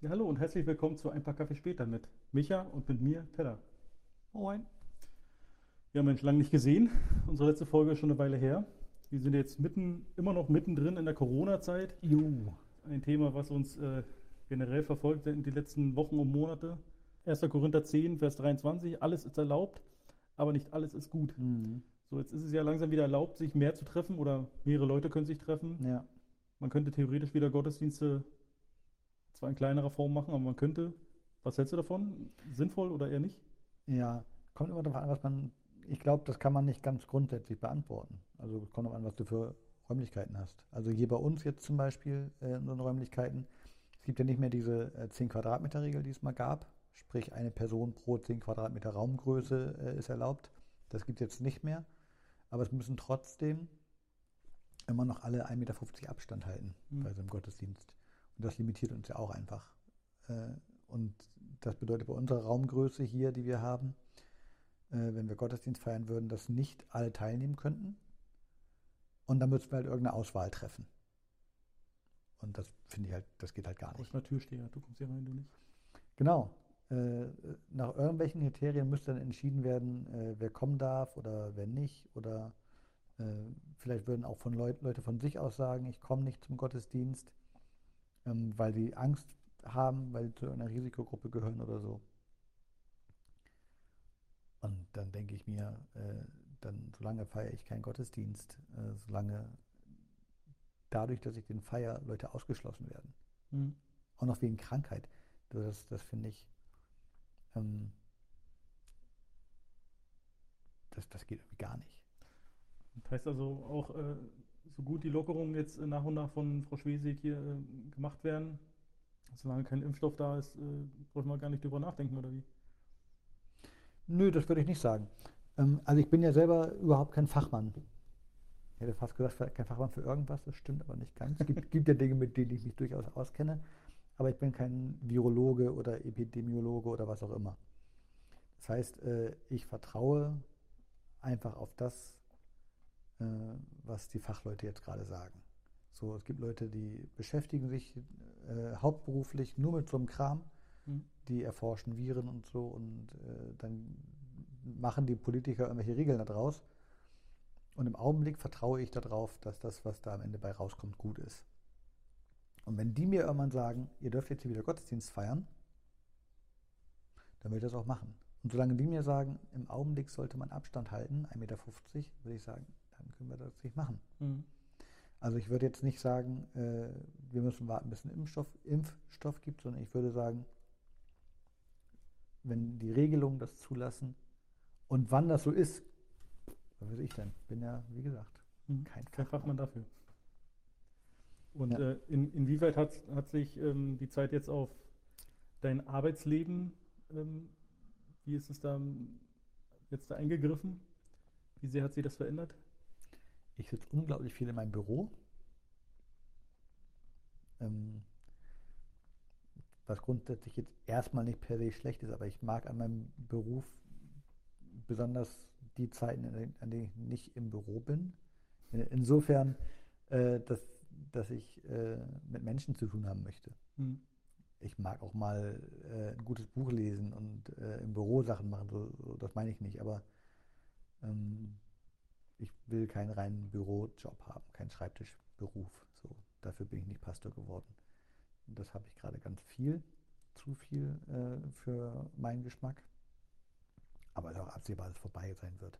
Ja, hallo und herzlich willkommen zu Ein paar Kaffee später mit Micha und mit mir, Pella. Moin. Ja, Mensch, lange nicht gesehen. Unsere letzte Folge ist schon eine Weile her. Wir sind jetzt mitten, immer noch mittendrin in der Corona-Zeit. Jo. Ein Thema, was uns äh, generell verfolgt in die letzten Wochen und Monate. 1. Korinther 10, Vers 23. Alles ist erlaubt, aber nicht alles ist gut. Mhm. So, jetzt ist es ja langsam wieder erlaubt, sich mehr zu treffen oder mehrere Leute können sich treffen. Ja. Man könnte theoretisch wieder Gottesdienste zwar in kleinerer Form machen, aber man könnte. Was hältst du davon? Sinnvoll oder eher nicht? Ja. Kommt immer darauf an, was man. Ich glaube, das kann man nicht ganz grundsätzlich beantworten. Also kommt darauf an, was du für Räumlichkeiten hast. Also hier bei uns jetzt zum Beispiel äh, in unseren Räumlichkeiten, es gibt ja nicht mehr diese äh, 10 Quadratmeter Regel, die es mal gab. Sprich, eine Person pro 10 Quadratmeter Raumgröße äh, ist erlaubt. Das gibt es jetzt nicht mehr. Aber es müssen trotzdem immer noch alle 1,50 Meter Abstand halten Mhm. bei so einem Gottesdienst. Und das limitiert uns ja auch einfach. Äh, Und das bedeutet bei unserer Raumgröße hier, die wir haben, äh, wenn wir Gottesdienst feiern würden, dass nicht alle teilnehmen könnten. Und dann müssten wir halt irgendeine Auswahl treffen. Und das finde ich halt, das geht halt gar Du nicht. bist mal Türsteher, du kommst hier rein, du nicht. Genau. Äh, nach irgendwelchen Kriterien müsste dann entschieden werden, wer kommen darf oder wer nicht. Oder vielleicht würden auch von Leut Leute von sich aus sagen, ich komme nicht zum Gottesdienst, ähm, weil sie Angst haben, weil sie zu einer Risikogruppe gehören oder so. Und dann denke ich mir, äh, dann solange feiere ich keinen Gottesdienst, äh, solange dadurch, dass ich den feiere, Leute ausgeschlossen werden. Mhm. Auch noch wegen Krankheit. Das, das finde ich, ähm, das, das geht irgendwie gar nicht. Das heißt also auch, äh, so gut die Lockerungen jetzt äh, nach und nach von Frau Schwesig hier äh, gemacht werden, solange kein Impfstoff da ist, äh, brauchen wir gar nicht drüber nachdenken, oder wie? Nö, das würde ich nicht sagen. Ähm, also ich bin ja selber überhaupt kein Fachmann. Ich hätte fast gesagt, kein Fachmann für irgendwas, das stimmt aber nicht ganz. Es gibt, gibt ja Dinge, mit denen ich mich durchaus auskenne, aber ich bin kein Virologe oder Epidemiologe oder was auch immer. Das heißt, ich vertraue einfach auf das, was die Fachleute jetzt gerade sagen. So, es gibt Leute, die beschäftigen sich äh, hauptberuflich nur mit so einem Kram, Mhm. die erforschen Viren und so und äh, dann machen die Politiker irgendwelche Regeln daraus. Und im Augenblick vertraue ich darauf, dass das, was da am Ende bei rauskommt, gut ist. Und wenn die mir irgendwann sagen, ihr dürft jetzt hier wieder Gottesdienst feiern, dann will ich das auch machen. Und solange die mir sagen, im Augenblick sollte man Abstand halten, 1,50 Meter, würde ich sagen, dann können wir das nicht machen. Mhm. Also ich würde jetzt nicht sagen, äh, wir müssen warten, bis es einen Impfstoff, Impfstoff gibt, sondern ich würde sagen, wenn die Regelungen das zulassen und wann das so ist, was weiß ich denn? Bin ja, wie gesagt, Mhm. kein Kein Fachmann. Fachmann dafür. Und Ja. äh, in, inwieweit hat, hat sich ähm, die Zeit jetzt auf dein Arbeitsleben, ähm, wie ist es da ähm, jetzt da eingegriffen? Wie sehr hat sich das verändert? Ich sitze unglaublich viel in meinem Büro. Ähm, was grundsätzlich jetzt erstmal nicht per se schlecht ist, aber ich mag an meinem Beruf besonders die Zeiten, an denen ich nicht im Büro bin. In- Insofern, äh, dass, dass ich äh, mit Menschen zu tun haben möchte. Mhm. Ich mag auch mal äh, ein gutes Buch lesen und äh, im Büro Sachen machen, so, so, das meine ich nicht, aber ähm, ich will keinen reinen Bürojob haben, keinen Schreibtischberuf. So, dafür bin ich nicht Pastor geworden. Und das habe ich gerade ganz viel, zu viel äh, für meinen Geschmack. Aber es ist auch absehbar, dass es vorbei sein wird.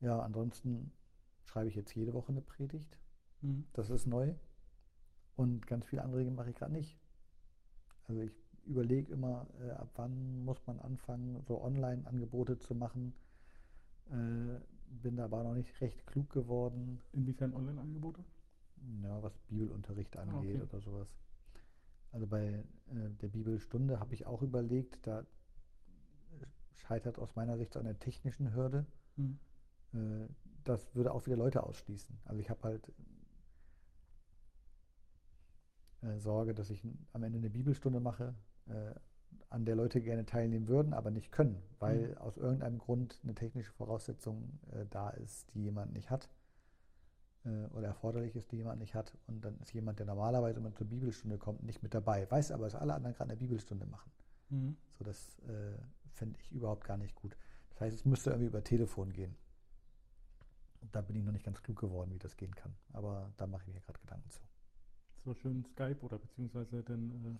Ja, ansonsten schreibe ich jetzt jede Woche eine Predigt. Mhm. Das ist neu. Und ganz viele andere Dinge mache ich gerade nicht. Also ich überlege immer, äh, ab wann muss man anfangen, so Online-Angebote zu machen. Äh, bin da aber noch nicht recht klug geworden, Inwiefern Online-Angebote? ja, was Bibelunterricht angeht okay. oder sowas. Also bei äh, der Bibelstunde habe ich auch überlegt, da scheitert aus meiner Sicht so an der technischen Hürde. Mhm. Äh, das würde auch wieder Leute ausschließen. Also ich habe halt äh, Sorge, dass ich am Ende eine Bibelstunde mache, äh, an der Leute gerne teilnehmen würden, aber nicht können, weil Mhm. aus irgendeinem Grund eine technische Voraussetzung äh, da ist, die jemand nicht hat. äh, oder erforderlich ist, die jemand nicht hat. Und dann ist jemand, der normalerweise immer zur Bibelstunde kommt, nicht mit dabei. Weiß aber, dass alle anderen gerade eine Bibelstunde machen. Mhm. So, das äh, finde ich überhaupt gar nicht gut. Das heißt, es müsste irgendwie über Telefon gehen. Und da bin ich noch nicht ganz klug geworden, wie das gehen kann. Aber da mache ich mir gerade Gedanken zu. So schön Skype oder beziehungsweise dann.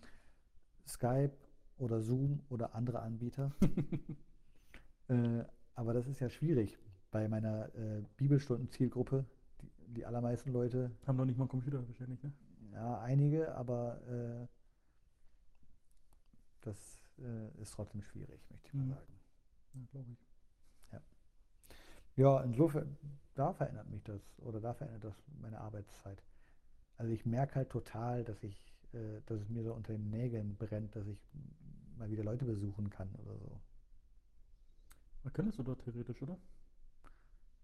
Skype oder Zoom oder andere Anbieter. äh, aber das ist ja schwierig bei meiner äh, Bibelstunden-Zielgruppe. Die, die, allermeisten Leute. Haben noch nicht mal einen Computer wahrscheinlich, ne? Ja, einige, aber äh, das äh, ist trotzdem schwierig, möchte ich mal Mhm. sagen. Ja, glaube ich. Ja, insofern, da verändert mich das oder da verändert das meine Arbeitszeit. Also ich merke halt total, dass ich, äh, dass es mir so unter den Nägeln brennt, dass ich mal wieder Leute besuchen kann oder so. Aber könntest du dort theoretisch, oder?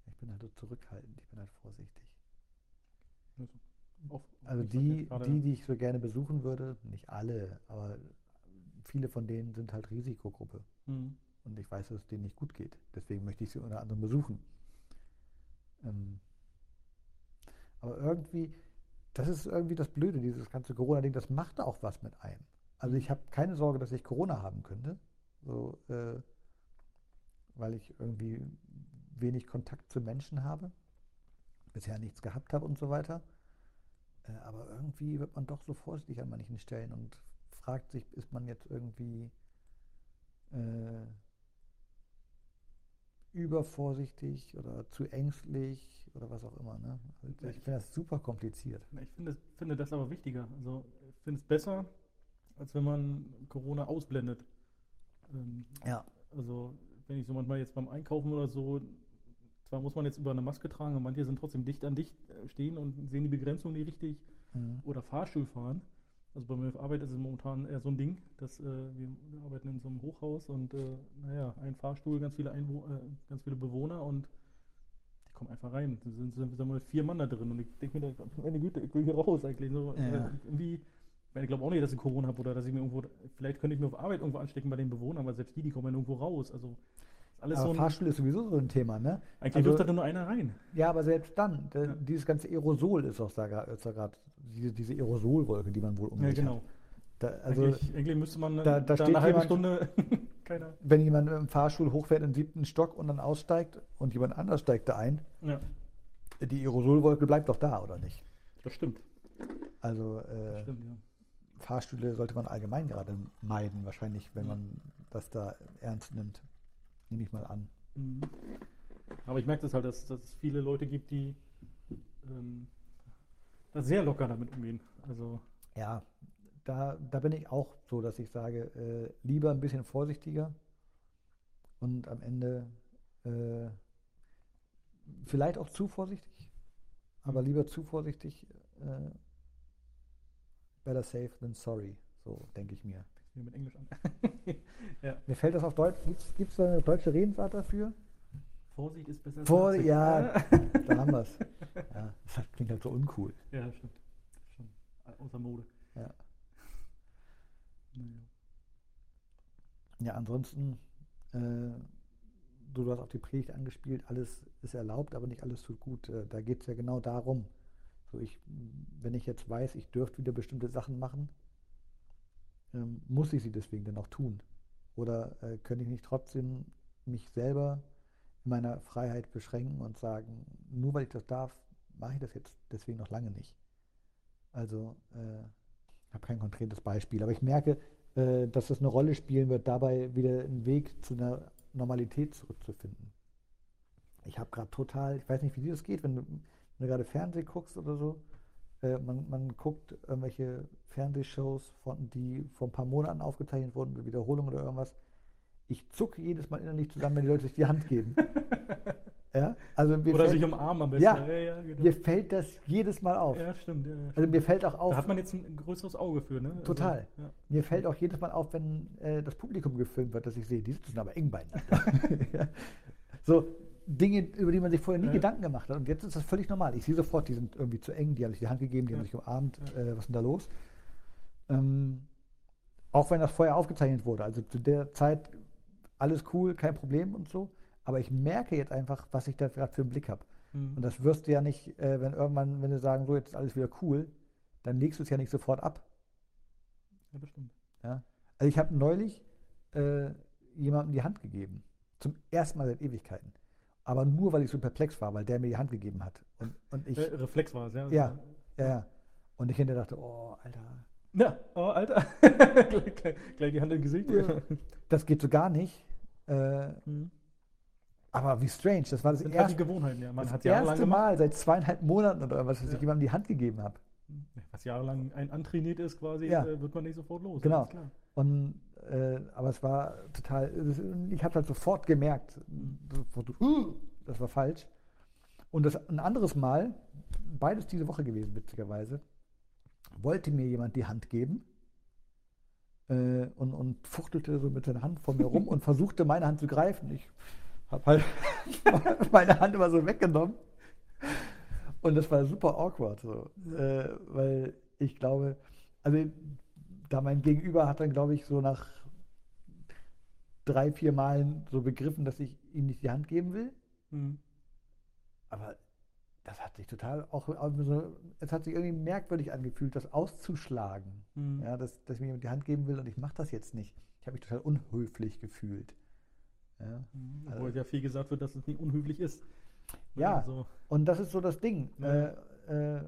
Ich bin halt so zurückhaltend, ich bin halt vorsichtig. Also, auf, Also die, die, die ich so gerne besuchen würde, nicht alle, aber viele von denen sind halt Risikogruppe. Mhm. Und ich weiß, dass es denen nicht gut geht. Deswegen möchte ich sie unter anderem besuchen. Ähm, aber irgendwie, das ist irgendwie das Blöde, dieses ganze Corona-Ding, das macht auch was mit einem. Also ich habe keine Sorge, dass ich Corona haben könnte, so, äh, weil ich irgendwie wenig Kontakt zu Menschen habe, bisher nichts gehabt habe und so weiter. Äh, aber irgendwie wird man doch so vorsichtig an manchen Stellen und fragt sich, ist man jetzt irgendwie äh, übervorsichtig oder zu ängstlich oder was auch immer. Ne? Also ich finde das super kompliziert. Ich finde, finde das aber wichtiger. Also ich finde es besser, als wenn man Corona ausblendet. Ähm, Ja. also wenn ich so manchmal jetzt beim Einkaufen oder so, zwar muss man jetzt über eine Maske tragen, aber manche sind trotzdem dicht an dicht äh, stehen und sehen die Begrenzung nicht richtig Mhm. oder Fahrstuhl fahren. Also bei mir auf Arbeit ist es momentan eher so ein Ding, dass äh, wir arbeiten in so einem Hochhaus und äh, naja, ein Fahrstuhl, ganz viele Einwo äh, ganz viele Bewohner und die kommen einfach rein. Da sind, sind mal, vier Mann da drin und ich denke mir, da, meine Güte, ich will hier raus eigentlich. So, Ja. äh, irgendwie, ich, glaube auch nicht, dass ich Corona habe oder dass ich mir irgendwo, vielleicht könnte ich mir auf Arbeit irgendwo anstecken bei den Bewohnern, aber selbst die, die kommen ja nirgendwo raus. Also ist alles Aber so ein, Fahrstuhl ist sowieso so ein Thema, ne? eigentlich also- dürfte da nur einer rein. Ja, aber selbst dann, da, Ja. dieses ganze Aerosol ist auch da gerade, diese, diese Aerosolwolke, die man wohl um Ja, genau. Da, also, eigentlich, eigentlich müsste man da- da da, steht eine halbe jemand- Stunde, keiner. wenn jemand im Fahrstuhl hochfährt in den siebten Stock und dann aussteigt und jemand anders steigt da ein, Ja, die Aerosolwolke bleibt doch da, oder nicht? das stimmt. Also Das äh, stimmt, ja. Fahrstühle sollte man allgemein gerade meiden, wahrscheinlich, wenn man das da ernst nimmt. Nehme ich mal an. Mhm. Aber ich merke das halt, dass, dass es viele Leute gibt, die ähm, da sehr locker damit umgehen. Also, Ja, da, da bin ich auch so, dass ich sage, äh, lieber ein bisschen vorsichtiger und am Ende äh, vielleicht auch zu vorsichtig, aber lieber zu vorsichtig. Äh, better safe than sorry, so denke ich mir. wieder mit Englisch an. ja. Mir fällt das auf Deutsch, gibt es da eine deutsche Redensart dafür? Vorsicht ist besser als Vor, ja, da haben wir es. Ja, das klingt halt so uncool. ja, stimmt. Schon außer Mode. Ja. Naja. Ja, ansonsten, äh, du, du hast auch die Predigt angespielt, alles ist erlaubt, aber nicht alles tut gut. Äh, da geht es ja genau darum. So ich, wenn ich jetzt weiß, ich dürfte wieder bestimmte Sachen machen, ähm, muss ich sie deswegen dann auch tun? Oder äh, könnte ich nicht trotzdem mich selber in meiner Freiheit beschränken und sagen, nur weil ich das darf, mache ich das jetzt deswegen noch lange nicht? Also, äh, ich habe kein konkretes Beispiel, aber ich merke, äh, dass das eine Rolle spielen wird, dabei wieder einen Weg zu einer Normalität zurückzufinden. Ich habe gerade total, ich weiß nicht, wie dir das geht, wenn du, wenn du gerade Fernsehen guckst oder so. Äh, man, man guckt irgendwelche Fernsehshows, von, die vor ein paar Monaten aufgezeichnet wurden, Wiederholung oder irgendwas. Ich zucke jedes Mal innerlich zusammen, wenn die Leute sich die Hand geben. ja? Also mir, Oder fällt, sich umarmen am besten. Ja. ja, genau. mir fällt das jedes Mal auf. ja stimmt. Ja, ja, Also mir fällt auch auf, da hat man jetzt ein größeres Auge für, ne? Also, Total. ja. Mir fällt auch jedes Mal auf, wenn äh, das Publikum gefilmt wird, dass ich sehe, die sitzen aber eng beieinander. ja. So Dinge, über die man sich vorher nie Ja. Gedanken gemacht hat. Und jetzt ist das völlig normal. Ich sehe sofort, die sind irgendwie zu eng, die haben sich die Hand gegeben, die haben Ja. sich umarmt. Ja. Äh, was ist denn da los? Ähm, auch wenn das vorher aufgezeichnet wurde. Also zu der Zeit alles cool, kein Problem und so. Aber ich merke jetzt einfach, was ich da gerade für einen Blick habe. Mhm. Und das wirst du ja nicht, äh, wenn irgendwann, wenn du sagen, so jetzt ist alles wieder cool, dann legst du es ja nicht sofort ab. Ja, bestimmt. Ja? Also ich habe neulich äh, jemandem die Hand gegeben. Zum ersten Mal seit Ewigkeiten. Aber nur, weil ich so perplex war, weil der mir die Hand gegeben hat. Und, und ich, Äh, Reflex war es, ja. Ja. ja, ja. Und ich hinterher dachte, oh, Alter, Ja, oh, Alter. gleich, gleich, die Hand im Gesicht. Ja. das geht so gar nicht. Äh, Mhm. aber wie strange, das war das, Das halt die erste, Gewohnheiten, ja. Man das erste. Mal seit zweieinhalb Monaten oder was, dass Ja. ich jemandem die Hand gegeben habe. Was jahrelang ein antrainiert ist, quasi, Ja. äh, wird man nicht sofort los. Genau. Und, äh, aber es war total, ich habe halt sofort gemerkt, "Uh", das war falsch. Und das ein anderes Mal, beides diese Woche gewesen, witzigerweise, wollte mir jemand die Hand geben äh, und, und fuchtelte so mit seiner Hand vor mir rum und versuchte meine Hand zu greifen. Ich habe halt meine Hand immer so weggenommen. Und das war super awkward, so, äh, weil ich glaube, also da mein Gegenüber hat dann, glaube ich, so nach drei, vier Malen so begriffen, dass ich ihm nicht die Hand geben will. Mhm. Aber das hat sich total auch, auch so, es hat sich irgendwie merkwürdig angefühlt, das auszuschlagen. Mhm. Ja, dass, dass ich mir jemand die Hand geben will und ich mache das jetzt nicht. Ich habe mich total unhöflich gefühlt. Ja. Mhm. Also- Obwohl ja viel gesagt wird, dass es nicht unhöflich ist. Ja. Also, Und das ist so das Ding. Äh, äh,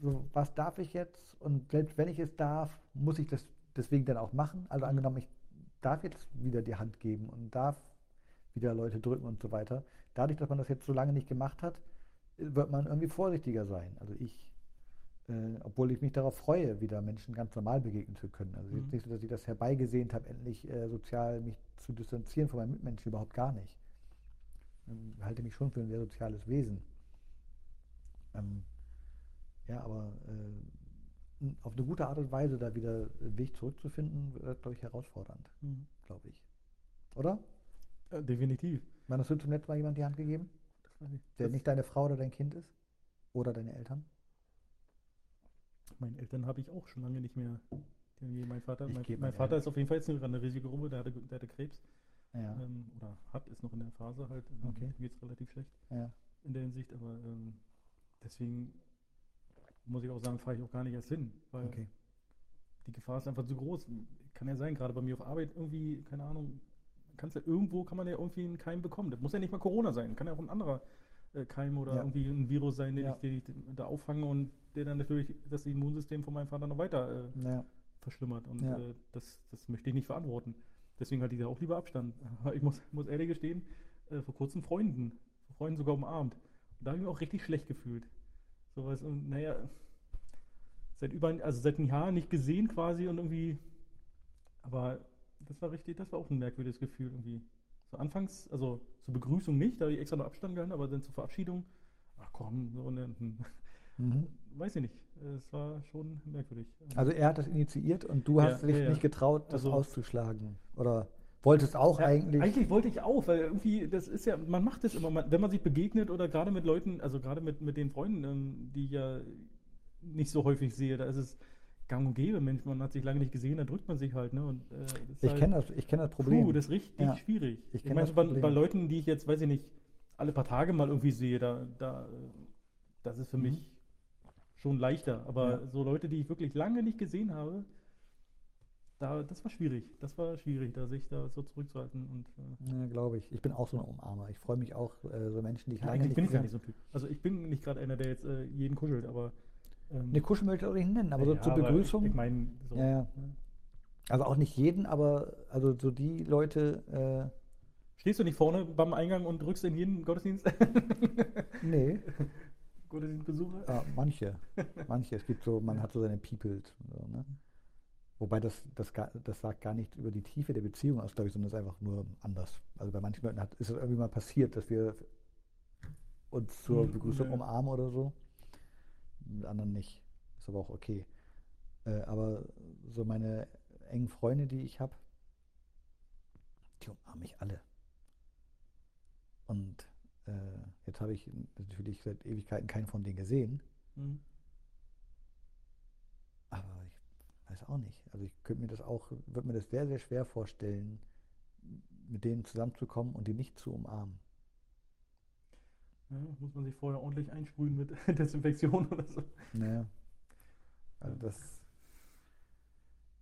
so, was darf ich jetzt? Und selbst wenn ich es darf, muss ich das deswegen dann auch machen. Also Mhm. angenommen, ich darf jetzt wieder die Hand geben und darf wieder Leute drücken und so weiter. Dadurch, dass man das jetzt so lange nicht gemacht hat, wird man irgendwie vorsichtiger sein. Also ich, äh, obwohl ich mich darauf freue, wieder Menschen ganz normal begegnen zu können. Also Mhm. jetzt nicht so, dass ich das herbeigesehnt habe, endlich äh, sozial mich zu distanzieren von meinen Mitmenschen, überhaupt gar nicht. Ich halte mich schon für ein sehr soziales Wesen. Ähm, ja, aber äh, auf eine gute Art und Weise da wieder einen Weg zurückzufinden, wird, glaube ich, herausfordernd, mhm. glaube ich. Oder? äh, definitiv. Wann hast du zum letzten Mal jemand die Hand gegeben, der Das- nicht deine Frau oder dein Kind ist? Oder deine Eltern? Meinen Eltern habe ich auch schon lange nicht mehr. Mein Vater, mein, mein Vater ist auf jeden Fall jetzt in einer Risikogruppe, der hatte, der hatte Krebs. Ja, Ähm, oder hat, ist noch in der Phase halt. ähm, Okay. Geht es relativ schlecht ja. in der Hinsicht, aber ähm, deswegen muss ich auch sagen, fahre ich auch gar nicht erst hin, weil Okay. die Gefahr ist einfach zu groß. Kann ja sein, gerade bei mir auf Arbeit irgendwie, keine Ahnung, kannst ja irgendwo kann man ja irgendwie einen Keim bekommen. Das muss ja nicht mal Corona sein, kann ja auch ein anderer äh, Keim oder Ja. irgendwie ein Virus sein, den, Ja. ich, den ich da auffange und der dann natürlich das Immunsystem von meinem Vater noch weiter äh, Ja. verschlimmert. Und äh, das, das möchte ich nicht verantworten. Deswegen hatte ich da auch lieber Abstand. Aber ich muss, muss ehrlich gestehen, äh, vor kurzem Freunden, Freunden sogar umarmt. Und da habe ich mich auch richtig schlecht gefühlt. Sowas und naja, seit über, also seit einem Jahr nicht gesehen quasi und irgendwie, aber das war richtig, das war auch ein merkwürdiges Gefühl irgendwie. So anfangs, also zur Begrüßung nicht, da habe ich extra noch Abstand gehalten, aber dann zur Verabschiedung, ach komm, so eine, Mhm. weiß ich nicht, es war schon merkwürdig. Also er hat das initiiert und du Ja, hast dich ja, ja. nicht getraut, das Also- auszuschlagen. Oder wolltest auch Ja, eigentlich. Eigentlich wollte ich auch, weil irgendwie, das ist ja, man macht das immer, man, wenn man sich begegnet oder gerade mit Leuten, also gerade mit, mit den Freunden, ähm, die ich ja nicht so häufig sehe, da ist es gang und gäbe, Mensch, man hat sich lange nicht gesehen, da drückt man sich halt, ne? Und, äh, das ist Ich halt, kenne das, ich kenn das Problem. Puh, das ist richtig Ja. schwierig. Ich Ich, meine, das bei, bei Leuten, die ich jetzt, weiß ich nicht, alle paar Tage mal irgendwie sehe, da, da, das ist für Mhm. mich schon leichter. Aber Ja. so Leute, die ich wirklich lange nicht gesehen habe, da, das war schwierig. Das war schwierig, da sich da so zurückzuhalten und äh, Ja, glaube ich. Ich bin auch so ein Umarmer. Ich freue mich auch, äh, so Menschen, die ich Ja, lange eigentlich nicht bin ich gar nicht so ein Typ. Also ich bin nicht gerade einer, der jetzt äh, jeden kuschelt, aber ähm, Ne, kuscheln möchte ich auch nicht nennen, aber so ja, zur Begrüßung. Ich, ich meine, so, Ja, ja. ne? Also auch nicht jeden, aber also so die Leute, Stehst du nicht vorne beim Eingang und drückst in jeden Gottesdienst? äh, nee, Gottesdienstbesucher? ah, manche, manche. Es gibt so, man hat so seine Peoples. So, ne? Wobei das, das, das sagt gar nichts über die Tiefe der Beziehung aus, glaube ich, sondern es ist einfach nur anders. Also bei manchen Leuten hat, ist es irgendwie mal passiert, dass wir uns zur Hm, Begrüßung umarmen oder so. Mit anderen nicht. Ist aber auch okay. Äh, aber so meine engen Freunde, die ich habe, die umarmen mich alle. Und äh, jetzt habe ich natürlich seit Ewigkeiten keinen von denen gesehen. Hm. Aber weiß auch nicht. Also ich könnte mir das auch, würde mir das sehr, sehr schwer vorstellen, mit denen zusammenzukommen und die nicht zu umarmen. Ja, muss man sich vorher ordentlich einsprühen mit Desinfektion oder so. Naja. Also das.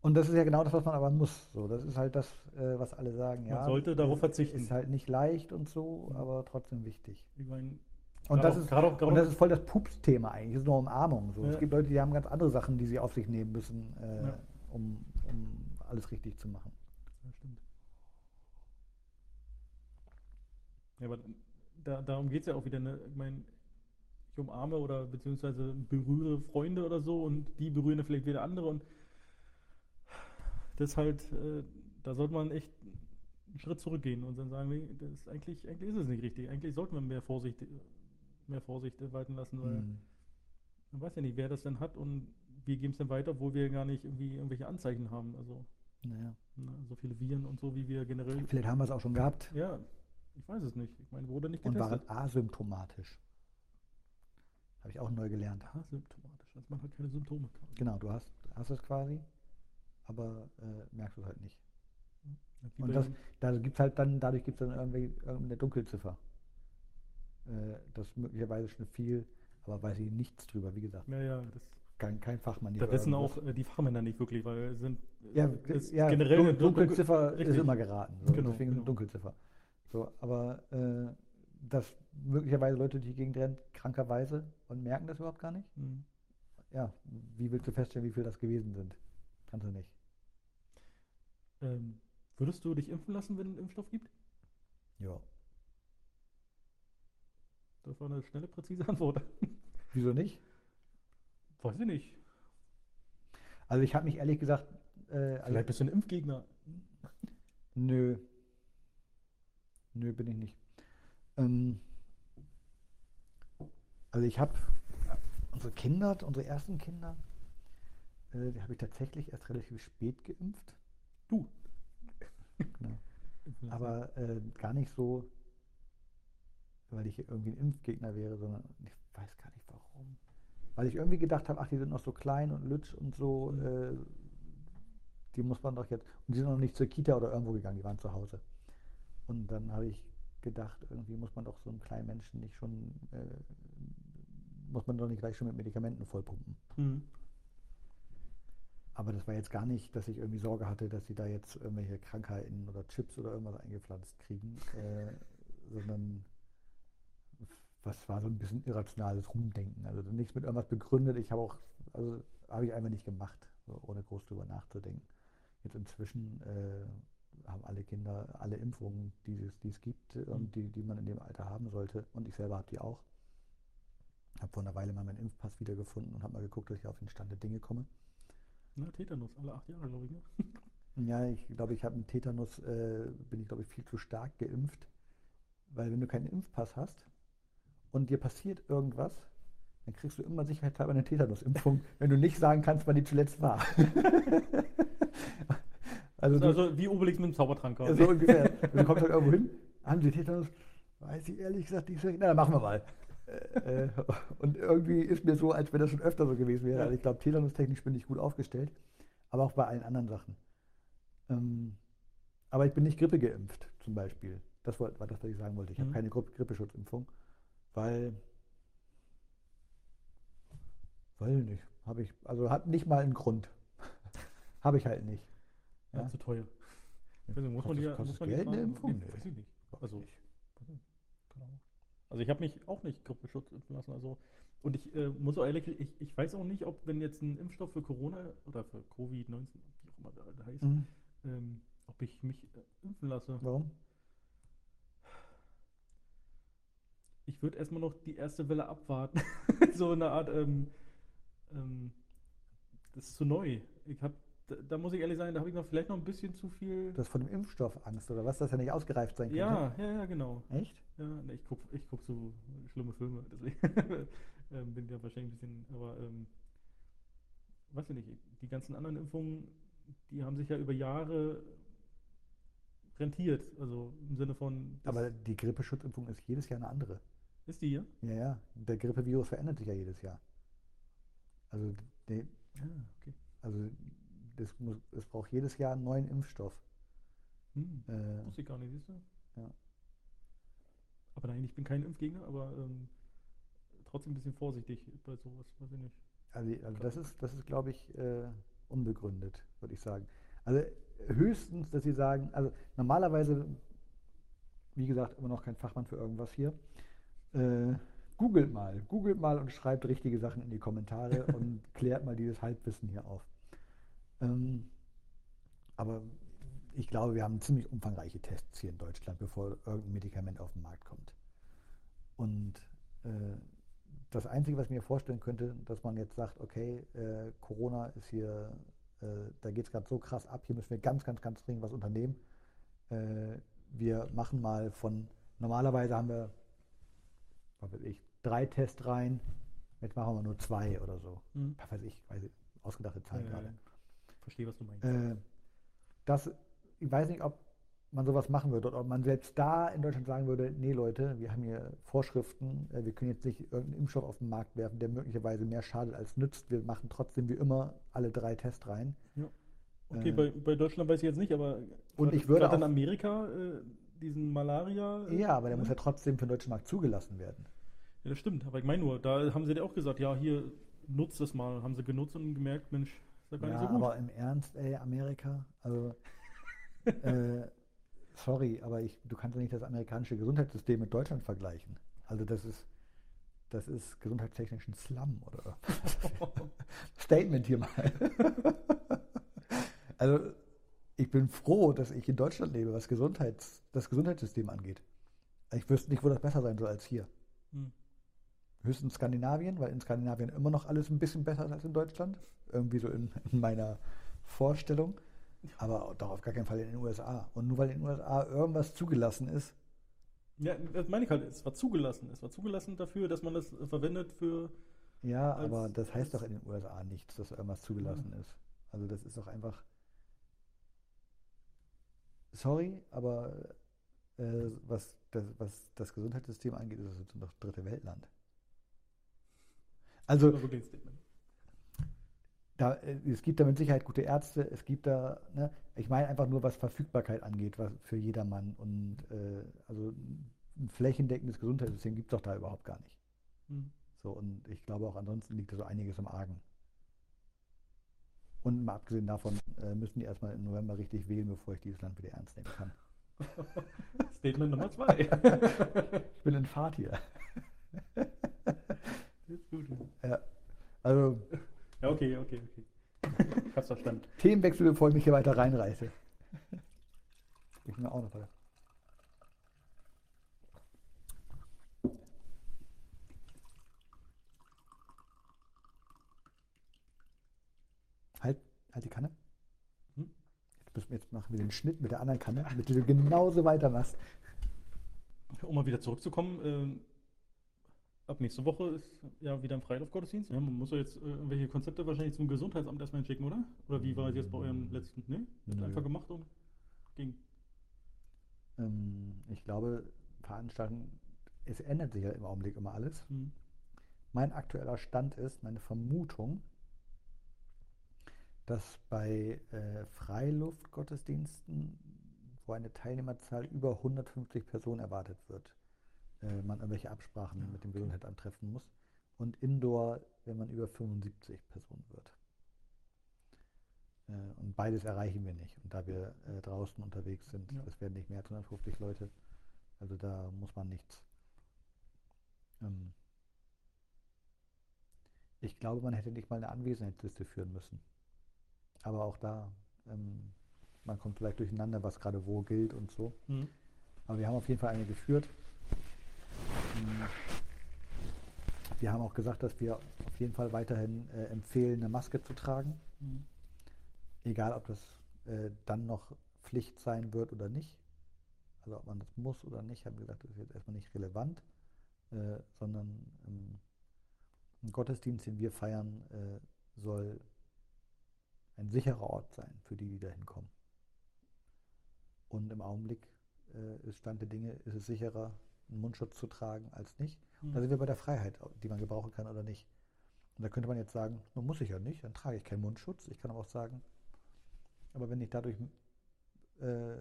Und das ist ja genau das, was man aber muss. So, das ist halt das, äh, was alle sagen. Man Ja, sollte darauf verzichten. Ist halt nicht leicht und so, Mhm. aber trotzdem wichtig. Ich meine, Und das, auch- ist, auch- und das ist voll das Pups-Thema eigentlich. Das ist nur Umarmung. So. Ja. Es gibt Leute, die haben ganz andere Sachen, die sie auf sich nehmen müssen, äh, Ja. um, um alles richtig zu machen. Ja, stimmt. Ja, aber da, darum geht es ja auch wieder. Ne? Ich meine, ich umarme oder beziehungsweise berühre Freunde oder so und die berühren vielleicht wieder andere und das halt, äh, da sollte man echt einen Schritt zurückgehen und dann sagen, das ist eigentlich, eigentlich ist es nicht richtig. Eigentlich sollte man mehr Vorsicht, mehr Vorsicht walten lassen, weil Mhm. man weiß ja nicht, wer das denn hat und wir geben es dann weiter, obwohl wir gar nicht irgendwie irgendwelche Anzeichen haben. Also Naja. ne, so viele Viren und so, wie wir generell Vielleicht haben wir es auch schon gehabt ja, ich weiß es nicht. Ich meine, wurde nicht und waren getestet. asymptomatisch. Habe ich auch neu gelernt. Asymptomatisch, also man hat keine Symptome. quasi. Genau, du hast, hast es quasi, aber äh, merkst es halt nicht. Ja, Und das, da gibt's halt dann, dadurch gibt es dann irgendwie irgendeine Dunkelziffer. Äh, das ist möglicherweise schon viel, aber weiß ich nichts drüber. Wie gesagt, ja, ja, das, kein, kein Fachmann. da wissen auch äh, die Fachmänner nicht wirklich, weil es sind Ja, es ist ja generell Dun eine Dun- Dunkelziffer ist richtig. immer geraten. So, Genau, deswegen genau. eine Dunkelziffer. So, aber äh, dass möglicherweise Leute durch die Gegend rennen, krankerweise, und merken das überhaupt gar nicht. Hm. Ja, wie willst du feststellen, wie viel das gewesen sind? Kannst du nicht. Ähm, würdest du dich impfen lassen, wenn es einen Impfstoff gibt? Ja. Das war eine schnelle, präzise Antwort. Wieso nicht? Weiß ich nicht. Also ich habe mich ehrlich gesagt, äh, also, Vielleicht bist du ein Impfgegner. nö. Nö, bin ich nicht. Ähm, also ich habe unsere Kinder, unsere ersten Kinder, äh, die habe ich tatsächlich erst relativ spät geimpft. Du. Genau. Aber äh, gar nicht so, weil ich irgendwie ein Impfgegner wäre, sondern ich weiß gar nicht warum. Weil ich irgendwie gedacht habe, ach, die sind noch so klein und lütsch und so, Mhm. äh, die muss man doch jetzt. Und die sind noch nicht zur Kita oder irgendwo gegangen, die waren zu Hause. Und dann habe ich gedacht, irgendwie muss man doch so einen kleinen Menschen nicht schon, äh, muss man doch nicht gleich schon mit Medikamenten vollpumpen. Hm. Aber das war jetzt gar nicht, dass ich irgendwie Sorge hatte, dass sie da jetzt irgendwelche Krankheiten oder Chips oder irgendwas eingepflanzt kriegen, äh, sondern was war so ein bisschen irrationales Rumdenken. Also nichts mit irgendwas begründet. Ich habe auch, also habe ich einfach nicht gemacht, so, ohne groß drüber nachzudenken. Jetzt inzwischen äh, haben alle Kinder alle Impfungen, die es, die es gibt Mhm. und die, die man in dem Alter haben sollte. Und ich selber habe die auch. Habe vor einer Weile mal meinen Impfpass wiedergefunden und habe mal geguckt, dass ich auf den Stand der Dinge komme. Na, Tetanus, alle acht Jahre, glaube ich. Ne? Ja, ich glaube, ich habe einen Tetanus, äh, bin ich glaube ich viel zu stark geimpft, weil wenn du keinen Impfpass hast und dir passiert irgendwas, dann kriegst du immer sicherheitshalber eine Tetanusimpfung, wenn du nicht sagen kannst, wann die zuletzt war. also, du, Also wie Obelix mit dem Zaubertrank. quasi. so ungefähr. Du kommst halt irgendwo hin, haben sie Tetanus? Weiß ich ehrlich gesagt nicht. Na, dann machen wir mal. Äh, äh, und irgendwie ist mir so, als wenn das schon öfter so gewesen wäre. Also ich glaube, Tetanus-technisch bin ich gut aufgestellt, aber auch bei allen anderen Sachen. Ähm, aber ich bin nicht Grippe geimpft, zum Beispiel. Das war, war das, was ich sagen wollte. Ich habe Mhm. keine Gri Grippeschutzimpfung, weil, weil nicht, habe ich, also hat nicht mal einen Grund. habe ich halt nicht. Ja, Ja. zu teuer. Ich weiß muss man muss Geld eine? Impfung? Nee, weiß ich nicht. Also, nicht. Genau. Also ich habe mich auch nicht Grippeschutz impfen lassen. Also und ich äh, muss auch ehrlich, ich, ich weiß auch nicht, ob wenn jetzt ein Impfstoff für Corona oder für Covid-19, wie auch immer der, der heißt, Mhm. ähm, ob ich mich äh, impfen lasse. Warum? Ich würde erstmal noch die erste Welle abwarten. so eine Art, ähm, ähm, das ist zu neu. Ich habe, da, da muss ich ehrlich sein, da habe ich noch vielleicht noch ein bisschen zu viel. Du hast vor dem Impfstoff Angst oder was, dass er nicht ausgereift sein könnte? ja, ja, ja, genau. Echt? Ja, ne, ich gucke ich guck so schlimme Filme, deswegen ähm, bin ja wahrscheinlich ein bisschen, aber ähm, weiß ich nicht, die ganzen anderen Impfungen, die haben sich ja über Jahre rentiert, also im Sinne von, Aber die Grippeschutzimpfung ist jedes Jahr eine andere. Ist die hier? Ja, ja. Der Grippevirus verändert sich ja jedes Jahr. Also, die, Ja, okay. also das muss, es braucht jedes Jahr einen neuen Impfstoff. Hm, Äh, wusste ich gar nicht, siehst du? Aber nein, ich bin kein Impfgegner, aber ähm, trotzdem ein bisschen vorsichtig bei sowas, weiß ich nicht. Also, also das ist, das ist, glaube ich, äh, unbegründet, würde ich sagen. Also höchstens, dass Sie sagen, also normalerweise, wie gesagt, immer noch kein Fachmann für irgendwas hier. Äh, googelt mal, googelt mal und schreibt richtige Sachen in die Kommentare und klärt mal dieses Halbwissen hier auf. Ähm, aber ich glaube, wir haben ziemlich umfangreiche Tests hier in Deutschland, bevor irgendein Medikament auf den Markt kommt. Und äh, das Einzige, was ich mir vorstellen könnte, dass man jetzt sagt, okay, äh, Corona ist hier, äh, da geht es gerade so krass ab, hier müssen wir ganz, ganz, ganz dringend was unternehmen. Äh, wir machen mal von, normalerweise haben wir, was weiß ich, drei Tests rein, jetzt machen wir nur zwei oder so. Hm. Was weiß ich, weiß ich ausgedachte Zahlen Ja, ja, gerade. ja. Verstehe, was du meinst. Äh, das, ich weiß nicht, ob man sowas machen würde oder ob man selbst da in Deutschland sagen würde, nee Leute, wir haben hier Vorschriften, äh, wir können jetzt nicht irgendeinen Impfstoff auf den Markt werfen, der möglicherweise mehr schadet als nützt. Wir machen trotzdem wie immer alle drei Tests rein. Okay, äh, bei, bei Deutschland weiß ich jetzt nicht, aber Und ich würde gerade in auch- Amerika äh, diesen Malaria. äh, Ja, aber der ne? muss ja trotzdem für den deutschen Markt zugelassen werden. Ja, das stimmt. Aber ich meine nur, da haben sie ja auch gesagt, ja, hier nutzt das mal. Haben sie genutzt und gemerkt, Mensch, ist ja gar Ja, nicht so gut. aber im Ernst, ey, Amerika, also äh, sorry, aber ich, du kannst ja nicht das amerikanische Gesundheitssystem mit Deutschland vergleichen. Also das ist, das ist gesundheitstechnisch ein Slum oder Statement hier mal. also ich bin froh, dass ich in Deutschland lebe, was Gesundheits, das Gesundheitssystem angeht. Ich wüsste nicht, wo das besser sein soll als hier. Hm. Höchstens Skandinavien, weil in Skandinavien immer noch alles ein bisschen besser ist als in Deutschland. Irgendwie so in, in meiner Vorstellung. Aber doch auf gar keinen Fall in den USA. Und nur weil in den USA irgendwas zugelassen ist, Ja, das meine ich halt, es war zugelassen. Es war zugelassen dafür, dass man das verwendet für. ja, Als- aber das heißt doch in den USA nichts, dass irgendwas zugelassen ist. Also das ist doch einfach. Sorry, aber äh, was, das, was das Gesundheitssystem angeht, ist es doch dritte Weltland. Also da, äh, es gibt da mit Sicherheit gute Ärzte, es gibt da, ne, ich meine einfach nur, was Verfügbarkeit angeht, was für jedermann. Und äh, also ein flächendeckendes Gesundheitssystem gibt es doch da überhaupt gar nicht. Hm. So, und ich glaube auch ansonsten liegt da so einiges im Argen. Und mal abgesehen davon äh, müssen die erstmal im November richtig wählen, bevor ich dieses Land wieder ernst nehmen kann. Statement Nummer zwei. Ich bin in Fahrt hier. Ist gut. Also Ja, okay, okay, okay. Ich hab's verstanden. Themenwechsel, bevor ich mich hier weiter reinreiße. Ich mir auch noch weiter. Halt, halt die Kanne. Hm? Jetzt, müssen wir- jetzt machen wir den Schnitt mit der anderen Kanne, damit du genauso weitermachst. Um mal wieder zurückzukommen, ähm, ab nächste Woche ist ja wieder ein Freilaufgottesdienst. Ja, man muss ja jetzt äh, irgendwelche Konzepte wahrscheinlich zum Gesundheitsamt erstmal schicken, oder? Oder wie war es jetzt bei eurem letzten? Ne? Einfach gemacht und ging. Ähm, ich glaube, Veranstaltungen, es ändert sich ja im Augenblick immer alles. Hm. Mein aktueller Stand ist, meine Vermutung, dass bei äh, Freiluftgottesdiensten, wo eine Teilnehmerzahl über 150 Personen erwartet wird, äh, man irgendwelche Absprachen Ah, mit dem okay. Gesundheitsamt treffen muss. Und Indoor, wenn man über 75 Personen wird. Äh, und beides erreichen wir nicht. Und da wir äh, draußen unterwegs sind, Ja. es werden nicht mehr als 150 Leute. Also da muss man nichts. Ähm, ich glaube, man hätte nicht mal eine Anwesenheitsliste führen müssen. Aber auch da, ähm, man kommt vielleicht durcheinander, was gerade wo gilt und so. Hm. Aber wir haben auf jeden Fall eine geführt. Mm. Wir haben auch gesagt, dass wir auf jeden Fall weiterhin äh, empfehlen, eine Maske zu tragen. Hm. Egal, ob das äh, dann noch Pflicht sein wird oder nicht. Also ob man das muss oder nicht, haben wir gesagt, das ist jetzt erstmal nicht relevant, äh, sondern ähm, ein Gottesdienst, den wir feiern, äh, soll ein sicherer Ort sein für die, die da hinkommen. Und im Augenblick äh, ist Stand der Dinge, ist es sicherer, einen Mundschutz zu tragen als nicht. Hm. Da sind wir bei der Freiheit, die man gebrauchen kann oder nicht. Und da könnte man jetzt sagen, nun muss ich ja nicht, dann trage ich keinen Mundschutz. Ich kann aber auch sagen, aber wenn ich dadurch äh,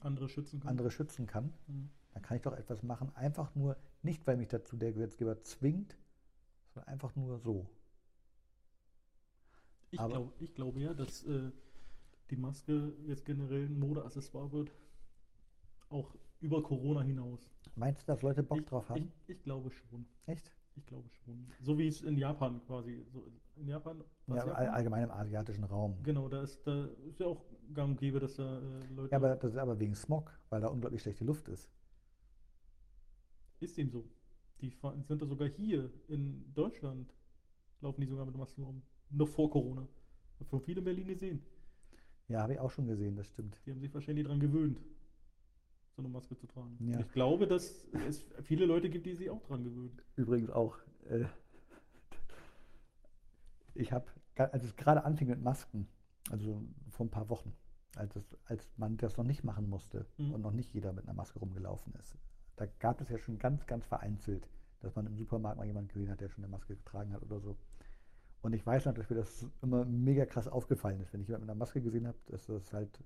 Andere schützen können. andere schützen kann, Hm. Dann kann ich doch etwas machen, einfach nur, nicht weil mich dazu der Gesetzgeber zwingt, sondern einfach nur so. Ich, glaub, ich glaube ja, dass äh, die Maske jetzt generell ein Modeaccessoire wird. Auch über Corona hinaus. Meinst du, dass Leute Bock ich, drauf haben? Ich, ich glaube schon. Echt? Ich glaube schon. So wie es in Japan quasi. So in Japan. Ja, Japan? allgemein im asiatischen Raum. Genau, da ist, da ist ja auch gang und gäbe, dass da äh, Leute. Ja, aber das ist aber wegen Smog, weil da unglaublich schlechte Luft ist. Ist dem so. Die sind da sogar hier in Deutschland, laufen die sogar mit Masken rum. Noch vor Corona. Hab schon viele in Berlin gesehen. Ja, habe ich auch schon gesehen, das stimmt. Die haben sich wahrscheinlich daran gewöhnt, so eine Maske zu tragen. Ja. Ich glaube, dass es viele Leute gibt, die sich auch dran gewöhnen. Übrigens auch. Äh, ich habe, als es gerade anfing mit Masken, also vor ein paar Wochen, als, es, als man das noch nicht machen musste Mhm. und noch nicht jeder mit einer Maske rumgelaufen ist, da gab es ja schon ganz, ganz vereinzelt, dass man im Supermarkt mal jemanden gesehen hat, der schon eine Maske getragen hat oder so. Und ich weiß noch, dass mir das immer mega krass aufgefallen ist, wenn ich jemanden mit einer Maske gesehen habe, dass das halt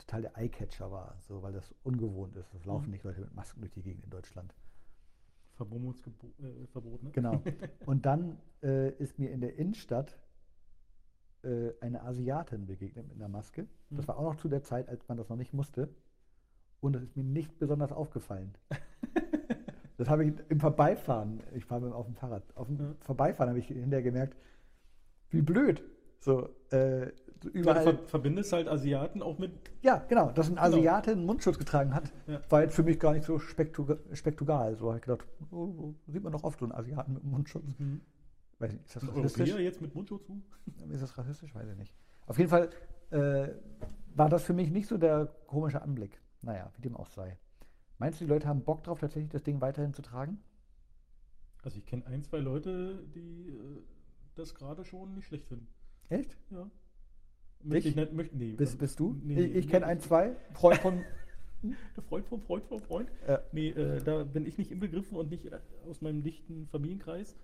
total der Eyecatcher war, so, weil das ungewohnt ist. Es laufen Mhm. nicht Leute mit Masken durch die Gegend in Deutschland. Äh, Verbot, ne? Genau. Und dann äh, ist mir in der Innenstadt äh, eine Asiatin begegnet mit einer Maske. Das Mhm. war auch noch zu der Zeit, als man das noch nicht musste. Und das ist mir nicht besonders aufgefallen. Das habe ich im Vorbeifahren, ich fahre mit- auf dem Fahrrad, auf dem Ja. Vorbeifahren habe ich hinterher gemerkt, wie blöd. So, äh, du überall. ver verbindest halt Asiaten auch mit. Ja, genau, dass ein Genau. Asiate einen Mundschutz getragen hat, Ja. war jetzt für mich gar nicht so spektu spektural. So habe ich gedacht, oh, oh, sieht man doch oft so einen Asiaten mit einem Mundschutz. Weiß nicht, ist das Ein rassistisch? Europäer jetzt mit Mundschutz? Ist das rassistisch? Weiß ich nicht. Auf jeden Fall äh, war das für mich nicht so der komische Anblick. Naja, wie dem auch sei. Meinst du, die Leute haben Bock drauf, tatsächlich das Ding weiterhin zu tragen? Also ich kenne ein, zwei Leute, die äh, das gerade schon nicht schlecht finden. Echt? Ja. Möchte Ich? ich nicht, möchte, nee. Bist, bist du? Nee, ich ich kenne ein, zwei. Freund von. Der Freund vom Freund vom Freund. Ja. Nee, äh, da bin ich nicht inbegriffen und nicht äh, aus meinem dichten Familienkreis.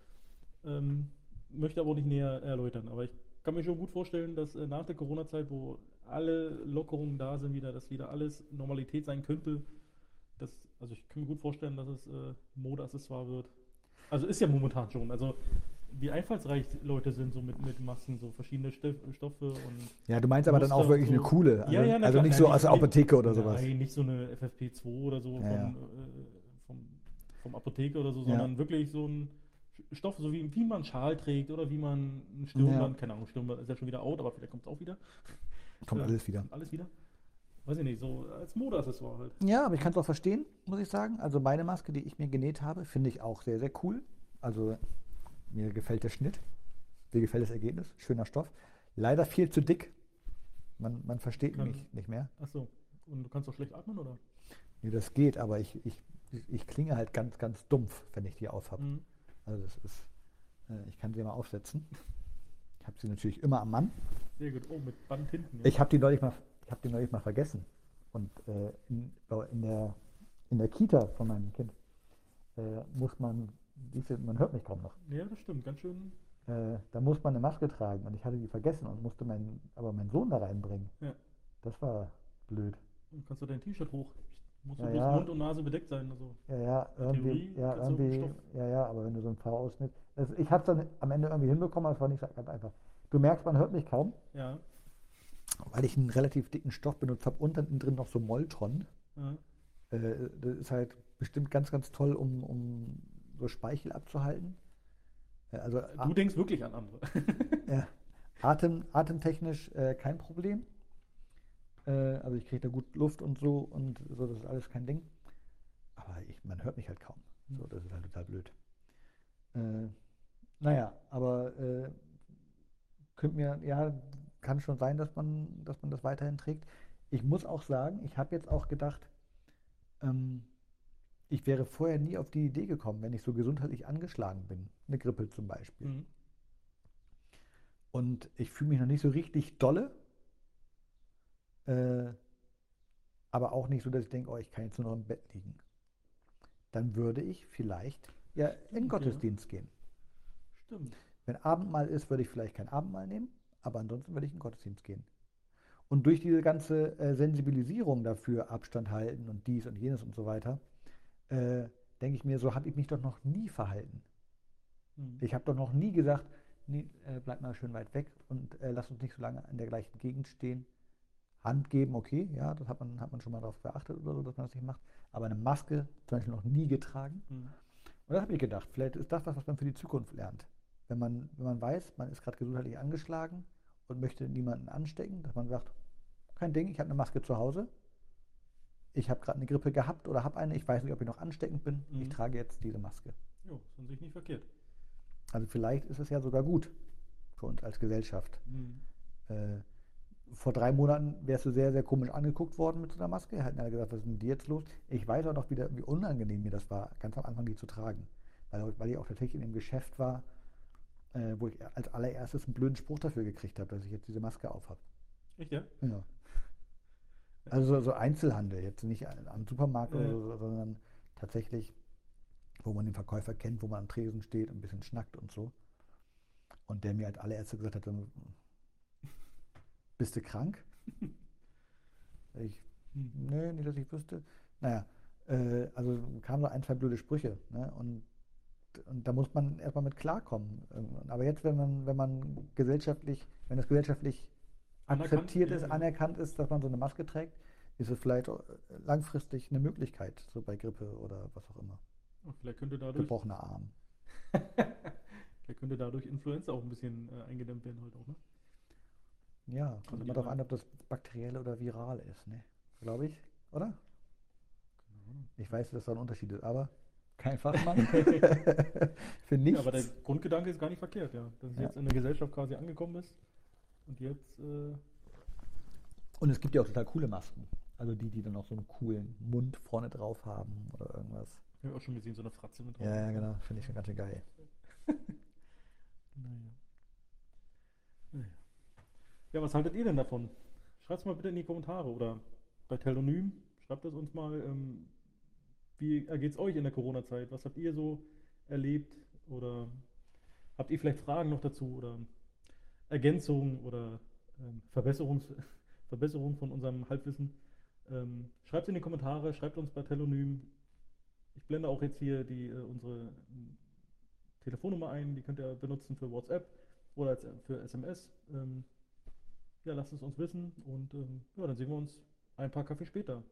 Ähm, möchte aber auch nicht näher erläutern. Aber ich kann mir schon gut vorstellen, dass äh, nach der Corona-Zeit, wo alle Lockerungen da sind, wieder, dass wieder alles Normalität sein könnte, dass, also ich kann mir gut vorstellen, dass es äh, Modeaccessoire wird. Also ist ja momentan schon. Also wie einfallsreich Leute sind so mit, mit Masken, so verschiedene Stoff, Stoffe und Ja, du meinst aber dann auch wirklich und eine so. coole. Also, Ja, ja, also klar. nicht so aus der Apotheke oder sowas. Nein, nicht so eine FFP2 oder so Ja, ja. Äh, vom, vom Apotheker oder so, sondern wirklich so ein Stoff, so wie, wie man einen Schal trägt oder wie man ein Stirnband, Ja. keine Ahnung, Stirnband ist ja schon wieder out, aber vielleicht kommt es auch wieder. Kommt alles wieder. Alles wieder. Weiß ich nicht, so als Modeaccessoire halt. Ja, aber ich kann es auch verstehen, muss ich sagen. Also meine Maske, die ich mir genäht habe, finde ich auch sehr, sehr cool. Also mir gefällt der Schnitt, mir gefällt das Ergebnis, schöner Stoff. Leider viel zu dick. Man, man versteht Kann- mich nicht mehr. Achso, und du kannst doch schlecht atmen, oder? Nee, das geht, aber ich, ich, ich, ich klinge halt ganz, ganz dumpf, wenn ich die aufhab. Mhm. Also das ist, äh, ich kann sie mal aufsetzen. Ich habe sie natürlich immer am Mann. Sehr gut. Oh, mit Band hinten. Ja. Ich habe die neulich mal, ich habe die neulich mal vergessen. Und äh, in, in, der, in der Kita von meinem Kind äh, muss man, siehst du, man hört mich kaum noch. ja, das stimmt, ganz schön. Äh, da muss man eine Maske tragen und ich hatte die vergessen und musste meinen, aber meinen Sohn da reinbringen. Ja. Das war blöd. Dann kannst du dein T-Shirt hoch. Muss Ja, ja. Mund und Nase bedeckt sein. Also. Ja, ja, irgendwie, Theorie ja, irgendwie, ja, ja, aber wenn du so einen V-Ausschnitt, das, ich habe es dann am Ende irgendwie hinbekommen, aber es war nicht ganz einfach. Du merkst, man hört mich kaum, Ja. weil ich einen relativ dicken Stoff benutzt habe und dann innen drin noch so Molton. ja. Äh, das ist halt bestimmt ganz, ganz toll, um, um so Speichel abzuhalten. Also Du denkst wirklich an andere. ja, Atem, atemtechnisch äh, kein Problem. Äh, also ich kriege da gut Luft und so und so, das ist alles kein Ding. Aber ich, man hört mich halt kaum. So, das ist halt total blöd. Äh, naja, aber äh, könnte mir, ja, kann schon sein, dass man, dass man das weiterhin trägt. Ich muss auch sagen, ich habe jetzt auch gedacht, ähm, ich wäre vorher nie auf die Idee gekommen, wenn ich so gesundheitlich angeschlagen bin. Eine Grippe zum Beispiel. Mhm. Und ich fühle mich noch nicht so richtig dolle. Äh, aber auch nicht so, dass ich denke, oh, ich kann jetzt nur noch im Bett liegen. Dann würde ich vielleicht ja in Ja. Gottesdienst gehen. Stimmt. Wenn Abendmahl ist, würde ich vielleicht kein Abendmahl nehmen, aber ansonsten würde ich in Gottesdienst gehen. Und durch diese ganze äh, Sensibilisierung dafür, Abstand halten und dies und jenes und so weiter, äh, denke ich mir, so habe ich mich doch noch nie verhalten. Mhm. Ich habe doch noch nie gesagt, nee, äh, bleib mal schön weit weg und äh, lass uns nicht so lange in der gleichen Gegend stehen. Hand geben, okay, ja, das hat man, hat man schon mal darauf geachtet oder so, dass man das nicht macht. Aber eine Maske zum Beispiel noch nie getragen. Mhm. Und da habe ich gedacht, vielleicht ist das was, was man für die Zukunft lernt. Wenn man, wenn man weiß, man ist gerade gesundheitlich angeschlagen und möchte niemanden anstecken, dass man sagt, kein Ding, ich habe eine Maske zu Hause. Ich habe gerade eine Grippe gehabt oder habe eine, ich weiß nicht, ob ich noch ansteckend bin. Ich Mhm. trage jetzt diese Maske. Jo, ist an sich nicht verkehrt. Also vielleicht ist es ja sogar gut für uns als Gesellschaft. Mhm. Äh, vor drei Monaten wärst du sehr, sehr komisch angeguckt worden mit so einer Maske. Hätten alle gesagt, was ist denn mit dir jetzt los? Ich weiß auch noch wieder, wie unangenehm mir das war, ganz am Anfang die zu tragen. Weil, weil ich auch tatsächlich in dem Geschäft war, äh, wo ich als allererstes einen blöden Spruch dafür gekriegt habe, dass ich jetzt diese Maske aufhabe. Echt, ja? Ja. Also so, Einzelhandel, jetzt nicht am Supermarkt Ja. oder so, sondern tatsächlich, wo man den Verkäufer kennt, wo man am Tresen steht und ein bisschen schnackt und so. Und der mir als allererstes gesagt hat, bist du krank? Ich, Mhm. nö, nicht, dass ich wüsste. Naja, äh, also kamen so ein, zwei blöde Sprüche. Ne? Und, und da muss man erstmal mit klarkommen. Aber jetzt, wenn man, wenn man gesellschaftlich, wenn es gesellschaftlich akzeptiert ja, ist, ja. anerkannt ist, dass man so eine Maske trägt, ist es vielleicht langfristig eine Möglichkeit, so bei Grippe oder was auch immer. Oh, vielleicht könnte dadurch, Gebrochener Arm. vielleicht könnte dadurch Influenza auch ein bisschen äh, eingedämmt werden halt auch, ne? Ja, kommt immer darauf an, ob das bakteriell oder viral ist, ne? Glaube ich, oder? Ich weiß, dass da ein Unterschied ist, aber kein Fachmann. Für Ja, nichts. aber der Grundgedanke ist gar nicht verkehrt, ja. Dass es Ja. jetzt in der Gesellschaft quasi angekommen ist und jetzt, äh, Und es gibt ja auch total coole Masken. Also die, die dann auch so einen coolen Mund vorne drauf haben oder irgendwas. habe ich auch schon gesehen, so eine Fratze mit Ja, ja, genau. Finde ich schon ganz schön geil. Naja. Naja. Ja, was haltet ihr denn davon? Schreibt es mal bitte in die Kommentare oder bei Telonym. Schreibt es uns mal. Ähm, wie ergeht es euch in der Corona-Zeit? Was habt ihr so erlebt? Oder habt ihr vielleicht Fragen noch dazu oder Ergänzungen oder ähm, Verbesserungs Verbesserung von unserem Halbwissen? Ähm, schreibt es in die Kommentare, schreibt uns bei Telonym. Ich blende auch jetzt hier die, äh, unsere ähm, Telefonnummer ein, die könnt ihr benutzen für WhatsApp oder als, für SMS. Ähm, ja, lasst es uns wissen und ähm, ja, dann sehen wir uns ein paar Kaffee später.